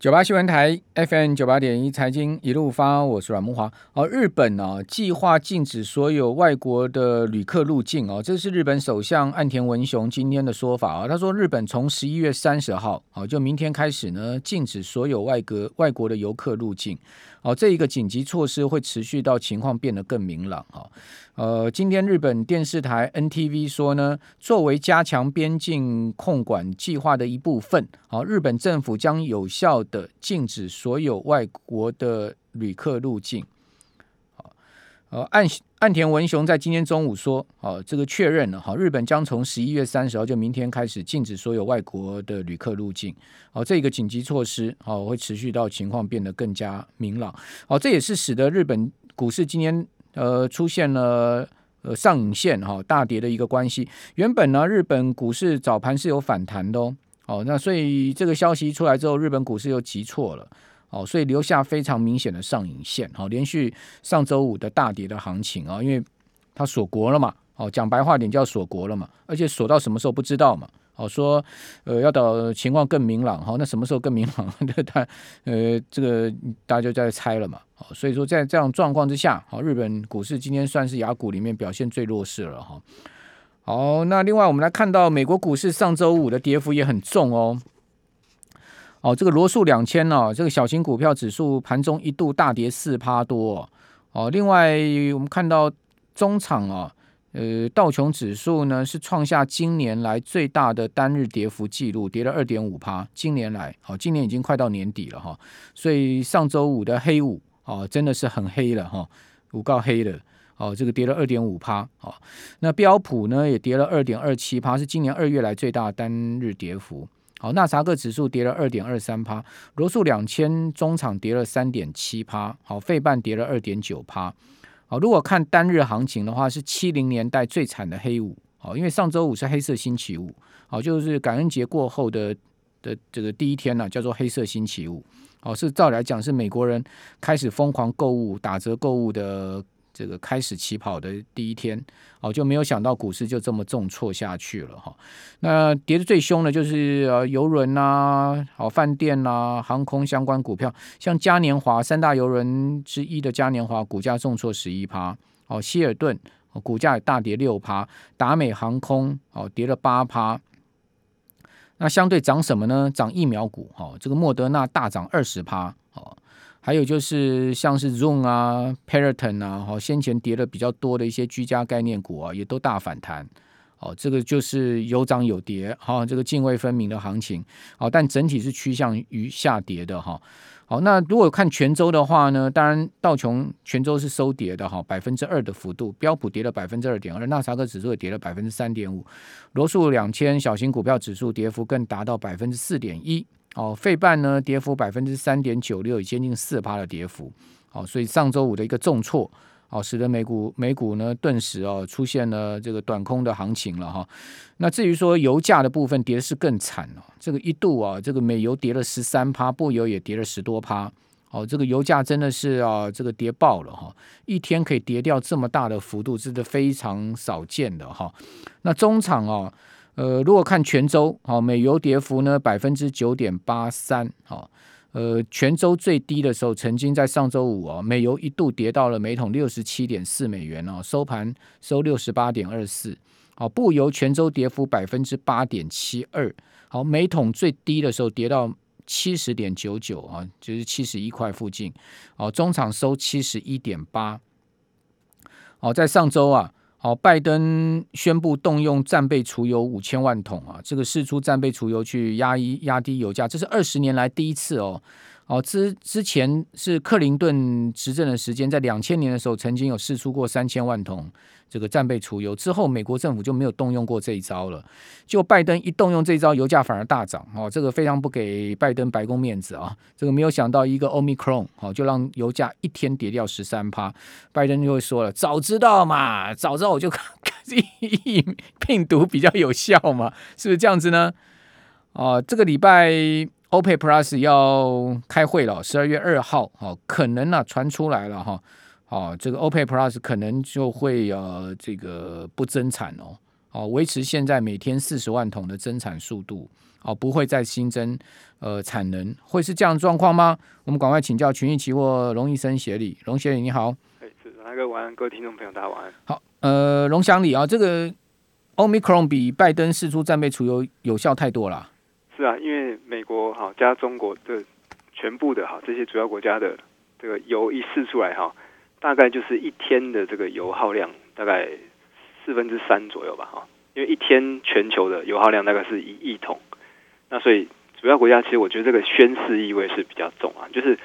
九八新闻台 FM 九八点一财经一路发，我是阮木华。哦，日本呢、啊、计划禁止所有外国的旅客入境哦，这是日本首相岸田文雄今天的说法啊。他说，日本从十一月三十号，哦，就明天开始呢，禁止所有外国外国的游客入境。哦，这一个紧急措施会持续到情况变得更明朗啊。呃，今天日本电视台 NTV 说呢，作为加强边境控管计划的一部分，好，日本政府将有效的禁止所有外国的旅客入境。呃，岸岸田文雄在今天中午说，好，这个确认了，好，日本将从十一月三十号就明天开始禁止所有外国的旅客入境。好，这个紧急措施，好，会持续到情况变得更加明朗。好，这也是使得日本股市今天。呃，出现了呃上影线哈、哦、大跌的一个关系。原本呢，日本股市早盘是有反弹的哦，哦，那所以这个消息出来之后，日本股市又急挫了，哦，所以留下非常明显的上影线，好、连续上周五的大跌的行情啊、因为它锁国了嘛，哦，讲白话点叫锁国了嘛，而且锁到什么时候不知道嘛。哦，说，呃，要等情况更明朗，哈，那什么时候更明朗？他，呃，这个大家就在猜了嘛。哦，所以说在这样状况之下，好，日本股市今天算是雅股里面表现最弱势了，哈。好，那另外我们来看到美国股市上周五的跌幅也很重哦。哦，这个罗素两千哦，这个小型股票指数盘中一度大跌四趴多。哦，另外我们看到中场啊。呃，道琼指数呢是创下今年来最大的单日跌幅记录，跌了二点五趴。今年来，好，今年已经快到年底了哈，所以上周五的黑五，哦，真的是很黑了哈，五告黑的，哦，这个跌了二点五趴，哦，那标普呢也跌了二点二七趴，是今年二月来最大单日跌幅。好，纳斯达克指数跌了二点二三趴，罗素两千中场跌了三点七趴，好，费半跌了二点九趴。好，如果看单日行情的话，是七零年代最惨的黑五。好，因为上周五是黑色星期五，好，就是感恩节过后的的这个第一天呢，叫做黑色星期五。好，是照理来讲是美国人开始疯狂购物、打折购物的。这个开始起跑的第一天，哦，就没有想到股市就这么重挫下去了哈。那跌得最凶的就是呃游轮呐，好饭店呐，航空相关股票，像嘉年华三大游轮之一的嘉年华股价重挫十一趴，哦，希尔顿股价也大跌六趴，达美航空哦跌了八趴。那相对涨什么呢？涨疫苗股，哦，这个莫德纳大涨二十趴，哦。还有就是像是 Zoom 啊、Peloton 啊，哈，先前跌的比较多的一些居家概念股啊，也都大反弹。哦，这个就是有涨有跌，哈，这个泾渭分明的行情。好，但整体是趋向于下跌的，哈。好，那如果看全周的话呢，当然道琼全周是收跌的，哈，百分之二的幅度，标普跌了百分之二点二，纳斯达克指数也跌了百分之三点五，罗素两千小型股票指数跌幅更达到百分之四点一。哦，费半呢跌幅百分之三点九六，已接近四趴的跌幅。哦，所以上周五的一个重挫，哦，使得美股美股呢顿时哦出现了这个短空的行情了哈。那至于说油价的部分，跌的是更惨哦。这个一度啊，这个美油跌了十三趴，布油也跌了十多趴。哦，这个油价真的是啊，这个跌爆了哈，一天可以跌掉这么大的幅度，真的非常少见的哈。那中场啊。呃，如果看全州，好，美油跌幅呢百分之九点八三，好，呃，全州最低的时候，曾经在上周五啊，美油一度跌到了每桶六十七点四美元哦，收盘收六十八点二四，好，布油全州跌幅百分之八点七二，好，每桶最低的时候跌到七十点九九啊，就是七十一块附近，哦，中场收七十一点八，哦，在上周啊。哦，拜登宣布动用战备储油五千万桶啊，这个试出战备储油去压一压低油价，这是二十年来第一次哦。哦，之之前是克林顿执政的时间，在两千年的时候曾经有释出过三千万桶这个战备储油，之后美国政府就没有动用过这一招了。就拜登一动用这一招，油价反而大涨哦，这个非常不给拜登白宫面子啊。这个没有想到一个 Omicron 哦，就让油价一天跌掉十三趴。拜登就会说了，早知道嘛，早知道我就 看疫病毒比较有效嘛，是不是这样子呢？哦，这个礼拜。OPEC Plus 要开会了，十二月二号，哦，可能呢、啊、传出来了哈，哦，这个 OPEC Plus 可能就会呃这个不增产哦，哦，维持现在每天四十万桶的增产速度，哦，不会再新增呃产能，会是这样的状况吗？我们赶快请教群益期货龙医生协理，龙协理你好。哎，是那个晚安，各位听众朋友大家晚安。好，呃，龙祥理啊，这个 Omicron 比拜登试出战备储油有效太多了。是啊，因为美国哈加中国的全部的哈这些主要国家的这个油一试出来哈，大概就是一天的这个油耗量大概四分之三左右吧哈，因为一天全球的油耗量大概是一亿桶，那所以主要国家其实我觉得这个宣示意味是比较重啊，就是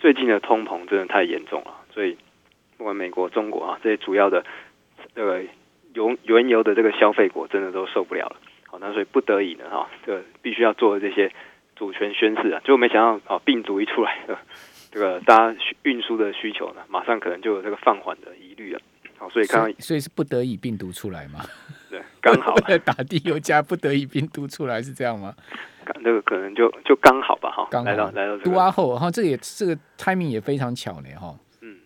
最近的通膨真的太严重了，所以不管美国、中国啊这些主要的这个油原油的这个消费国真的都受不了了。好，那所以不得已呢，哈，这个必须要做这些主权宣誓啊。结果没想到，啊，病毒一出来，这个大家运输的需求呢，马上可能就有这个放缓的疑虑了。好，所以刚刚，所以是不得已病毒出来嘛？对，刚好在打地油加，不得已病毒出来是这样吗？这个可能就就刚好吧，哈，刚好来到来到杜阿后，哈，这个也这个 timing 也非常巧呢，哈。嗯，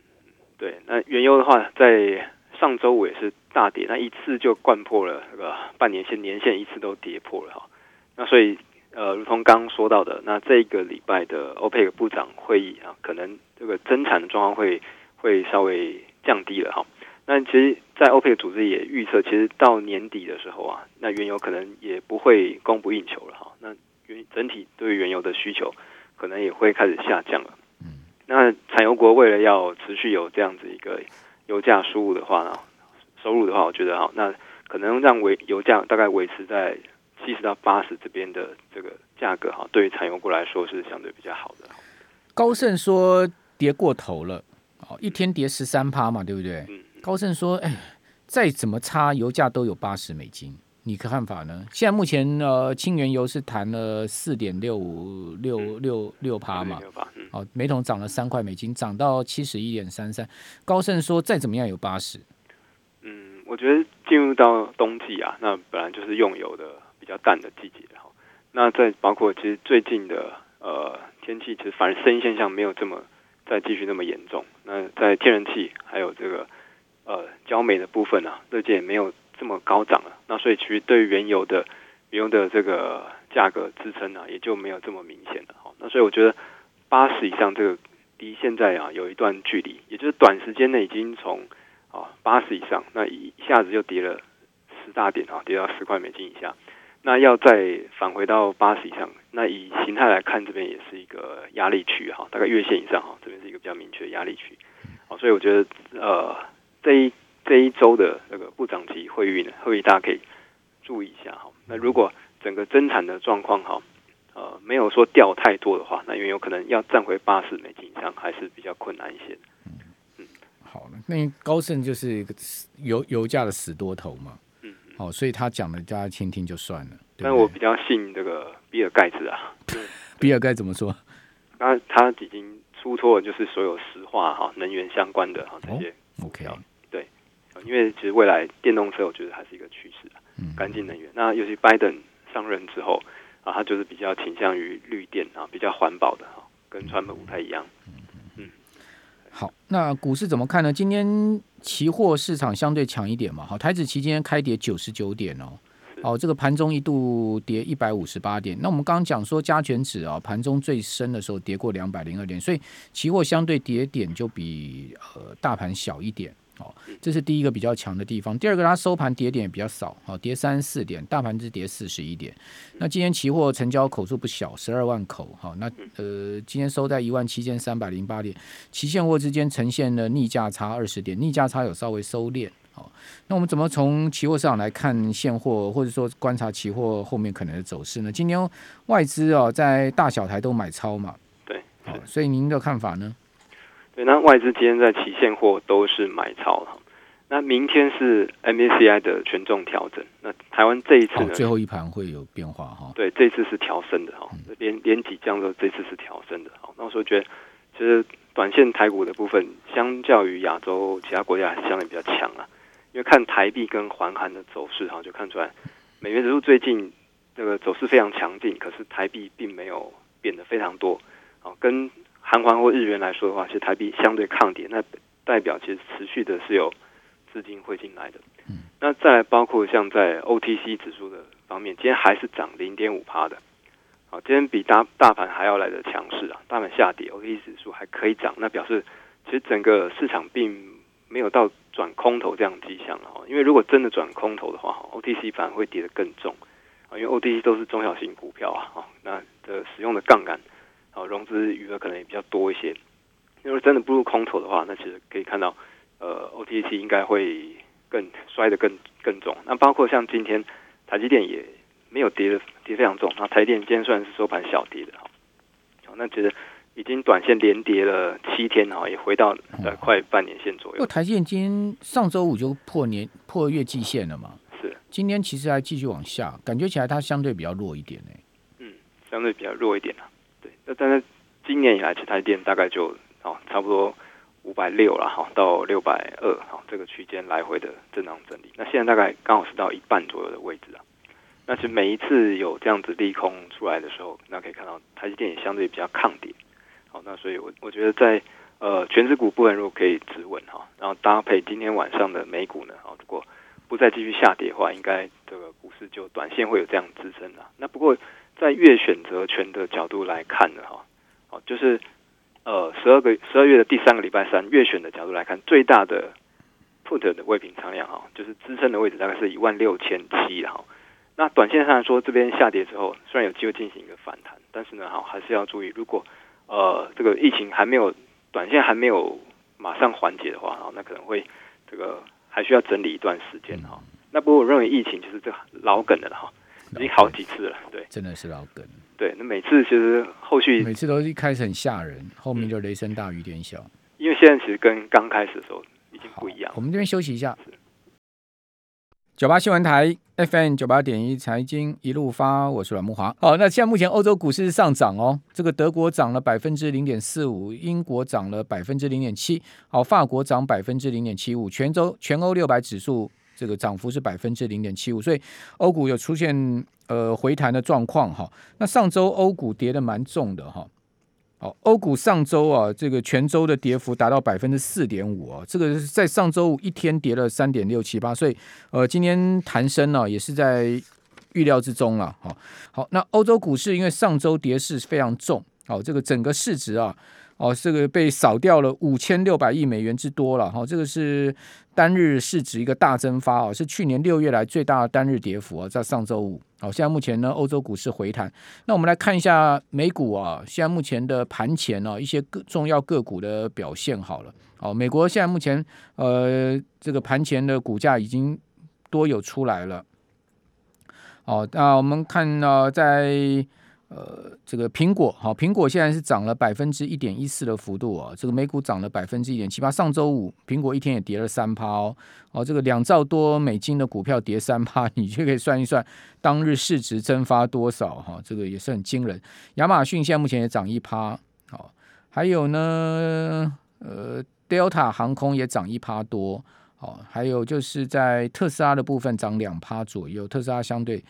对，那原油的话，在上周五也是。大跌，那一次就掼破了那个半年线、年线，一次都跌破了哈。那所以呃，如同刚刚说到的，那这个礼拜的欧佩克部长会议啊，可能这个增产的状况会会稍微降低了哈。那其实，在欧佩克组织也预测，其实到年底的时候啊，那原油可能也不会供不应求了哈。那原整体对原油的需求可能也会开始下降了。嗯。那产油国为了要持续有这样子一个油价输入的话呢？收入的话，我觉得哈，那可能让维油价大概维持在七十到八十这边的这个价格哈，对于产油国来说是相对比较好的。高盛说跌过头了，哦，一天跌十三趴嘛，对不对？嗯。高盛说，哎，再怎么差，油价都有八十美金，你可看法呢？现在目前呃，轻原油是谈了四点六五六六六趴嘛，哦，每桶涨了三块美金，涨到七十一点三三。高盛说，再怎么样有八十。嗯我觉得进入到冬季啊，那本来就是用油的比较淡的季节哈。那在包括其实最近的呃天气，其实反而生意现象没有这么再继续那么严重。那在天然气还有这个呃焦煤的部分啊，日渐也没有这么高涨了。那所以其实对于原油的原油的这个价格支撑啊，也就没有这么明显了好。那所以我觉得八十以上这个离现在啊有一段距离，也就是短时间内已经从啊，八十以上，那一下子就跌了十大点啊，跌到十块美金以下。那要再返回到八十以上，那以形态来看，这边也是一个压力区哈，大概月线以上哈，这边是一个比较明确的压力区。好，所以我觉得呃，这一这一周的那个部长级会议呢，会议大家可以注意一下哈。那如果整个增产的状况哈，呃，没有说掉太多的话，那因为有可能要站回八十美金以上，还是比较困难一些。嗯好了，那高盛就是一个油油价的死多头嘛，嗯，好，所以他讲的大家听听就算了。但我比较信这个比尔盖茨啊，比尔盖怎么说？那他已经出错了，就是所有石化哈能源相关的哈这些、哦、，OK，对，因为其实未来电动车我觉得还是一个趋势啊，嗯，干净能源。那尤其拜登上任之后啊，他就是比较倾向于绿电啊，比较环保的哈，跟川普不太一样。好，那股市怎么看呢？今天期货市场相对强一点嘛。好，台指期今天开跌九十九点哦。哦，这个盘中一度跌一百五十八点。那我们刚刚讲说加权指啊，盘中最深的时候跌过两百零二点，所以期货相对跌点就比呃大盘小一点。哦，这是第一个比较强的地方。第二个，它收盘跌点也比较少，好，跌三四点，大盘只跌四十一点。那今天期货成交口数不小，十二万口，好，那呃，今天收在一万七千三百零八点，期现货之间呈现了逆价差二十点，逆价差有稍微收敛。好，那我们怎么从期货市场来看现货，或者说观察期货后面可能的走势呢？今天外资啊，在大小台都买超嘛，对，好，所以您的看法呢？对，那外资今天在期现货都是买超了。那明天是 MACI 的权重调整。那台湾这一次呢，最后一盘会有变化哈。对，这次是调升的哈，连连几降都，这次是调升的。好，那我说觉得，其实短线台股的部分，相较于亚洲其他国家还是相对比较强啊。因为看台币跟环韩的走势哈，就看出来美元指数最近这个走势非常强劲，可是台币并没有变得非常多。好，跟韩环或日元来说的话，其实台币相对抗跌，那代表其实持续的是有资金会进来的。那再来包括像在 OTC 指数的方面，今天还是涨零点五趴的。好，今天比大大盘还要来的强势啊！大盘下跌，OTC 指数还可以涨，那表示其实整个市场并没有到转空头这样迹象了哈。因为如果真的转空头的话，OTC 反而会跌得更重啊，因为 OTC 都是中小型股票啊，那的使用的杠杆啊，融资余额可能也比较多一些。如果真的步入空头的话，那其实可以看到，呃，OTC 应该会更摔得更更重。那包括像今天台积电也没有跌的跌非常重，那台积电今天算是收盘小跌的哈。好，那其实已经短线连跌了七天哈，也回到呃快半年线左右。哦、台积电今天上周五就破年破月季线了嘛？是。今天其实还继续往下，感觉起来它相对比较弱一点呢。嗯，相对比较弱一点但是今年以来，其实台积电大概就。哦，差不多五百六了哈，到六百二，哈，这个区间来回的震荡整理。那现在大概刚好是到一半左右的位置啊。那其实每一次有这样子利空出来的时候，那可以看到台积电也相对比较抗跌。好，那所以我我觉得在呃权值股部分如果可以止稳哈，然后搭配今天晚上的美股呢，好，如果不再继续下跌的话，应该这个股市就短线会有这样支撑的。那不过在月选择权的角度来看呢，哈，好，就是。呃，十二个十二月的第三个礼拜三，月选的角度来看，最大的 put 的未平仓量哈，就是支撑的位置大概是一万六千七哈。那短线上来说，这边下跌之后，虽然有机会进行一个反弹，但是呢，哈，还是要注意，如果呃这个疫情还没有短线还没有马上缓解的话，哈，那可能会这个还需要整理一段时间哈。那不过我认为疫情就是这老梗的了哈，已经好几次了，对，真的是老梗。对，那每次其实后续每次都是一开始很吓人，后面就雷声大雨点小。因为现在其实跟刚开始的时候已经不一样。我们这边休息一下。九八新闻台 FM 九八点一财经一路发，我是阮木华。好，那现在目前欧洲股市是上涨哦，这个德国涨了百分之零点四五，英国涨了百分之零点七，好，法国涨百分之零点七五，全州全欧六百指数。这个涨幅是百分之零点七五，所以欧股有出现呃回弹的状况哈。那上周欧股跌得蛮重的哈。好，欧股上周啊，这个全周的跌幅达到百分之四点五啊，这个是在上周五一天跌了三点六七八，所以呃今天弹升呢也是在预料之中了。好，好，那欧洲股市因为上周跌势非常重，好，这个整个市值啊。哦，这个被扫掉了五千六百亿美元之多了哈、这个是单日市值一个大蒸发哦，是去年六月来最大的单日跌幅啊、哦，在上周五。哦，现在目前呢，欧洲股市回弹。那我们来看一下美股啊，现在目前的盘前呢、一些个重要个股的表现好了。哦，美国现在目前呃，这个盘前的股价已经多有出来了。哦，那我们看到、在。呃，这个苹果好，苹果现在是涨了百分之一点一四的幅度啊，这个美股涨了百分之一点七八。上周五苹果一天也跌了三趴哦，哦，这个两兆多美金的股票跌三趴，你就可以算一算当日市值蒸发多少哈，这个也是很惊人。亚马逊现在目前也涨一趴，好，还有呢，呃，Delta 航空也涨一趴多，好，还有就是在特斯拉的部分涨两趴左右，特斯拉相对。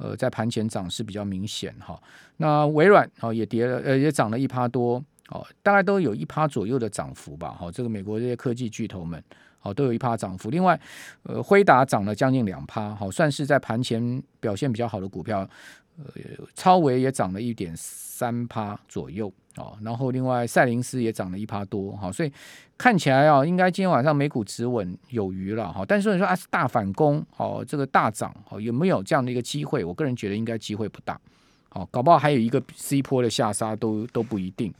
呃，在盘前涨势比较明显哈，那微软哦也跌了，呃也涨了一趴多哦，大概都有一趴左右的涨幅吧。好，这个美国这些科技巨头们，哦都有一趴涨幅。另外，呃，辉达涨了将近两趴，好算是在盘前表现比较好的股票。呃，超维也涨了一点三趴左右哦，然后另外赛灵斯也涨了一趴多哈，所以看起来啊，应该今天晚上美股止稳有余了哈。但是你说啊，大反攻哦，这个大涨哦，有没有这样的一个机会？我个人觉得应该机会不大，好，搞不好还有一个 C 波的下杀都都不一定。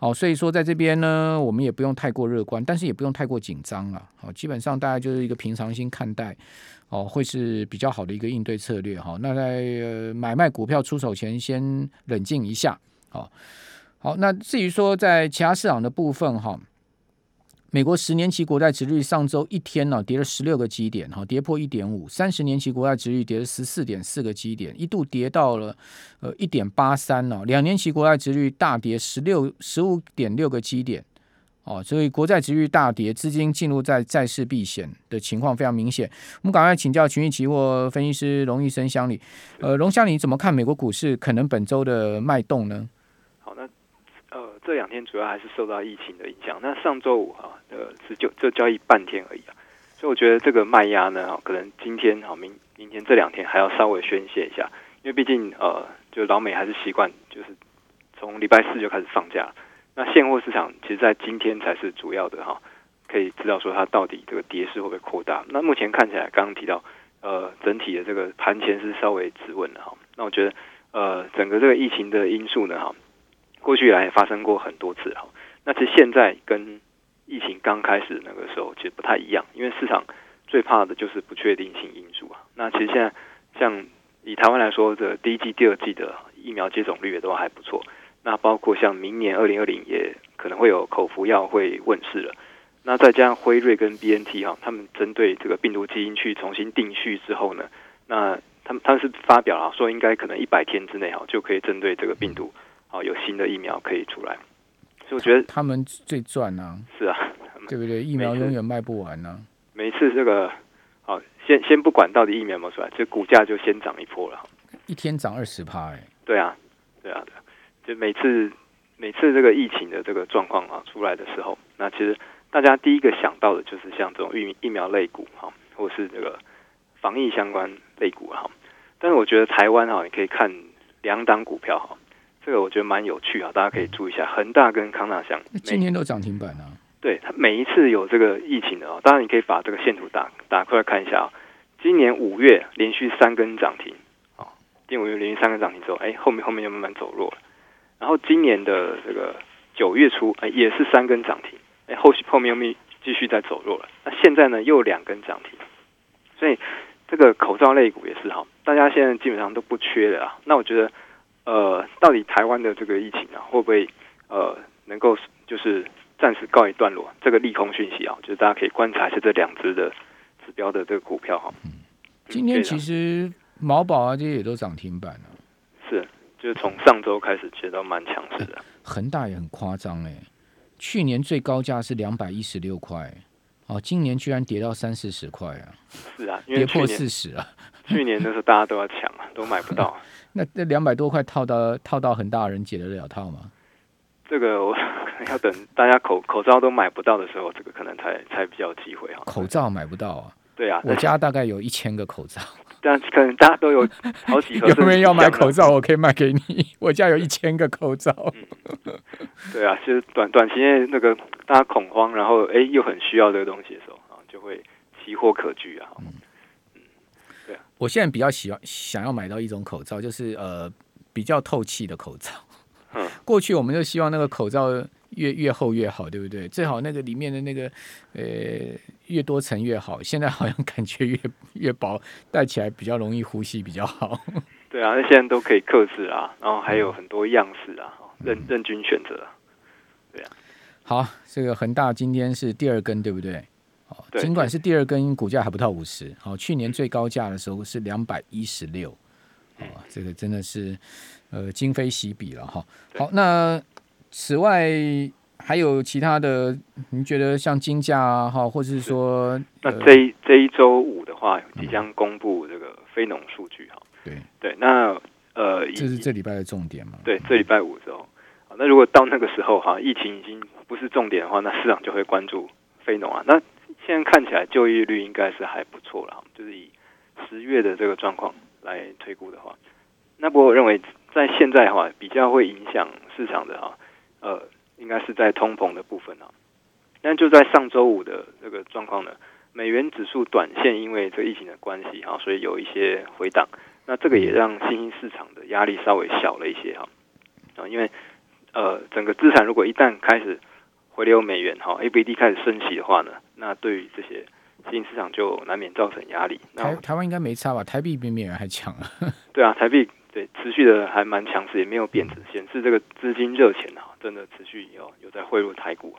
好，所以说在这边呢，我们也不用太过乐观，但是也不用太过紧张了。好，基本上大家就是一个平常心看待。哦，会是比较好的一个应对策略哈。那在买卖股票出手前，先冷静一下。好，好，那至于说在其他市场的部分哈，美国十年期国债殖率上周一天呢跌了十六个基点，哈，跌破一点五；三十年期国债殖率跌了十四点四个基点，一度跌到了呃一点八三呢。两年期国债殖率大跌十六十五点六个基点。哦，所以国债殖率大跌，资金进入在债市避险的情况非常明显。我们赶快请教群益期货分析师龙玉生乡里。呃，龙乡里怎么看美国股市可能本周的脉动呢？这两天主要还是受到疫情的影响。那上周五啊，呃是就就交易半天而已啊。所以我觉得这个卖压呢，可能今天好明明天这两天还要稍微宣泄一下，因为毕竟呃，就老美还是习惯就是从礼拜四就开始放假。那现货市场其实，在今天才是主要的哈，可以知道说它到底这个跌势会不会扩大。那目前看起来，刚刚提到呃，整体的这个盘前是稍微止稳的哈。那我觉得呃，整个这个疫情的因素呢哈，过去以来也发生过很多次哈。那其实现在跟疫情刚开始那个时候其实不太一样，因为市场最怕的就是不确定性因素啊。那其实现在像以台湾来说的第一季、第二季的疫苗接种率也都还不错。那包括像明年二零二零也可能会有口服药会问世了。那再加上辉瑞跟 BNT 哈，他们针对这个病毒基因去重新定序之后呢，那他们他们是发表了说应该可能一百天之内哈就可以针对这个病毒啊有新的疫苗可以出来。所以我觉得他们最赚啊，是啊，对不对？疫苗永远卖不完呢、啊。每次这个好，先先不管到底疫苗有没有出来，这股价就先涨一波了。一天涨二十趴，哎，对啊，对啊，对啊，就每次每次这个疫情的这个状况啊出来的时候，那其实大家第一个想到的就是像这种疫疫苗类股哈，或是这个防疫相关类股哈。但是我觉得台湾哈，你可以看两档股票哈。这个我觉得蛮有趣啊，大家可以注意一下，恒大跟康纳香今天都涨停板啊。对，它每一次有这个疫情的哦，当然你可以把这个线图打打开来看一下啊。今年五月连续三根涨停啊，今年五月连续三根涨停之后，哎，后面后面就慢慢走弱了。然后今年的这个九月初，哎，也是三根涨停，哎，后续后面又没继续在走弱了。那现在呢，又两根涨停，所以这个口罩类股也是哈，大家现在基本上都不缺的啊。那我觉得。呃，到底台湾的这个疫情啊，会不会呃能够就是暂时告一段落？这个利空讯息啊，就是大家可以观察一下这两只的指标的这个股票哈。嗯，今天其实毛宝啊这些也都涨停板了，啊，是，就是从上周开始其实都蛮强势的。恒大也很夸张哎，去年最高价是两百一十六块，哦，今年居然跌到三四十块啊！是啊，因为跌破四十啊。去年的时候大家都要抢啊，都买不到。那那两百多块套到套到很大人解得了套吗？这个我 要等大家口口罩都买不到的时候，这个可能才才比较机会哈。口罩买不到啊？对啊，我家大概有一千个口罩，但可能大家都有 好几盒。有没有人要买口罩？我可以卖给你。我家有一千个口罩。嗯、对啊，其实短短期内那个大家恐慌，然后哎又很需要这个东西的时候啊，就会奇货可居啊。嗯我现在比较喜欢想要买到一种口罩，就是呃比较透气的口罩。嗯，过去我们就希望那个口罩越越厚越好，对不对？最好那个里面的那个呃越多层越好。现在好像感觉越越薄，戴起来比较容易呼吸比较好。对啊，那现在都可以克制啊，然后还有很多样式啊，任任君选择。对啊，好，这个恒大今天是第二根，对不对？尽管是第二根，股价还不到五十。好，去年最高价的时候是两百一十六。哦，这个真的是呃今非昔比了哈。好，那此外还有其他的，您觉得像金价啊，哈，或者是说，那这一这一周五的话，即将公布这个非农数据哈。对对，那呃，这是这礼拜的重点嘛？对，这礼拜五的时候，那如果到那个时候哈，疫情已经不是重点的话，那市场就会关注非农啊。那现在看起来就业率应该是还不错了，就是以十月的这个状况来推估的话，那不过我认为在现在的话比较会影响市场的哈，呃，应该是在通膨的部分啊。但就在上周五的这个状况呢，美元指数短线因为这疫情的关系哈，所以有一些回档，那这个也让新兴市场的压力稍微小了一些哈，啊，因为呃整个资产如果一旦开始回流美元哈，ABD 开始升息的话呢，那对于这些新兴市场就难免造成压力。台台湾应该没差吧？台币比美元还强啊。对啊，台币对持续的还蛮强势，也没有贬值，显示这个资金热钱啊，真的持续有有在汇入台股。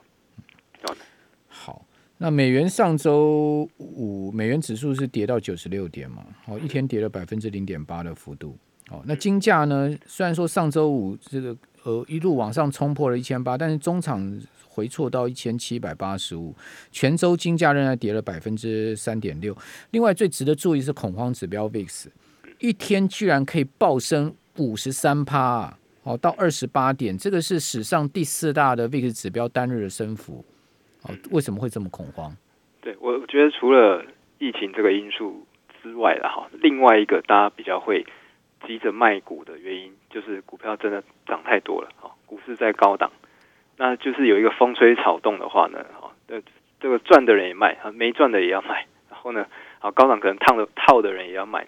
好，那美元上周五美元指数是跌到九十六点嘛？哦，一天跌了百分之零点八的幅度。哦，那金价呢？虽然说上周五这个呃一路往上冲破了一千八，但是中场。回挫到一千七百八十五，全周金价仍然跌了百分之三点六。另外，最值得注意是恐慌指标 VIX，一天居然可以暴升五十三趴啊，哦，到二十八点，这个是史上第四大的 VIX 指标单日的升幅。哦，为什么会这么恐慌？对，我我觉得除了疫情这个因素之外了哈，另外一个大家比较会急着卖股的原因，就是股票真的涨太多了，哈，股市在高档，那就是有一个风吹草动的话呢，哈，这这个赚的人也卖，没赚的也要卖，然后呢，啊，高档可能烫的套的人也要卖。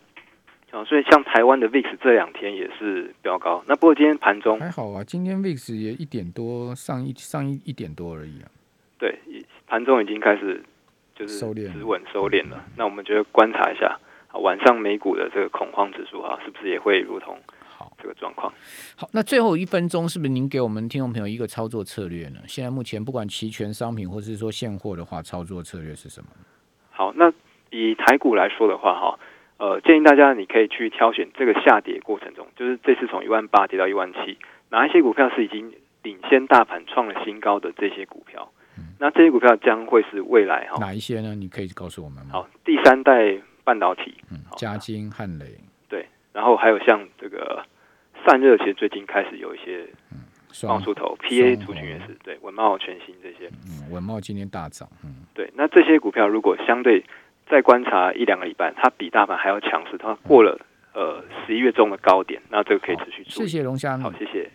啊，所以像台湾的 VIX 这两天也是飙高。那不过今天盘中还好啊，今天 VIX 也一点多，上一上一一点多而已啊。对，盘中已经开始就是收敛、止稳、收敛了。那我们就观察一下，晚上美股的这个恐慌指数啊，是不是也会如同好这个状况？好，那最后一分钟，是不是您给我们听众朋友一个操作策略呢？现在目前不管期权商品或是说现货的话，操作策略是什么？好，那以台股来说的话，哈。呃，建议大家你可以去挑选这个下跌过程中，就是这次从一万八跌到一万七，哪一些股票是已经领先大盘创了新高的这些股票？嗯、那这些股票将会是未来哈？哪一些呢？你可以告诉我们吗？好，第三代半导体，嗯，嘉金、汉雷，对，然后还有像这个散热，其实最近开始有一些冒出头，PA 族群也是对，文茂全新这些，嗯，文茂今天大涨，嗯，对，那这些股票如果相对。再观察一两个礼拜，它比大盘还要强势。它过了呃十一月中的高点，那这个可以持续做。谢谢龙虾。好，谢谢。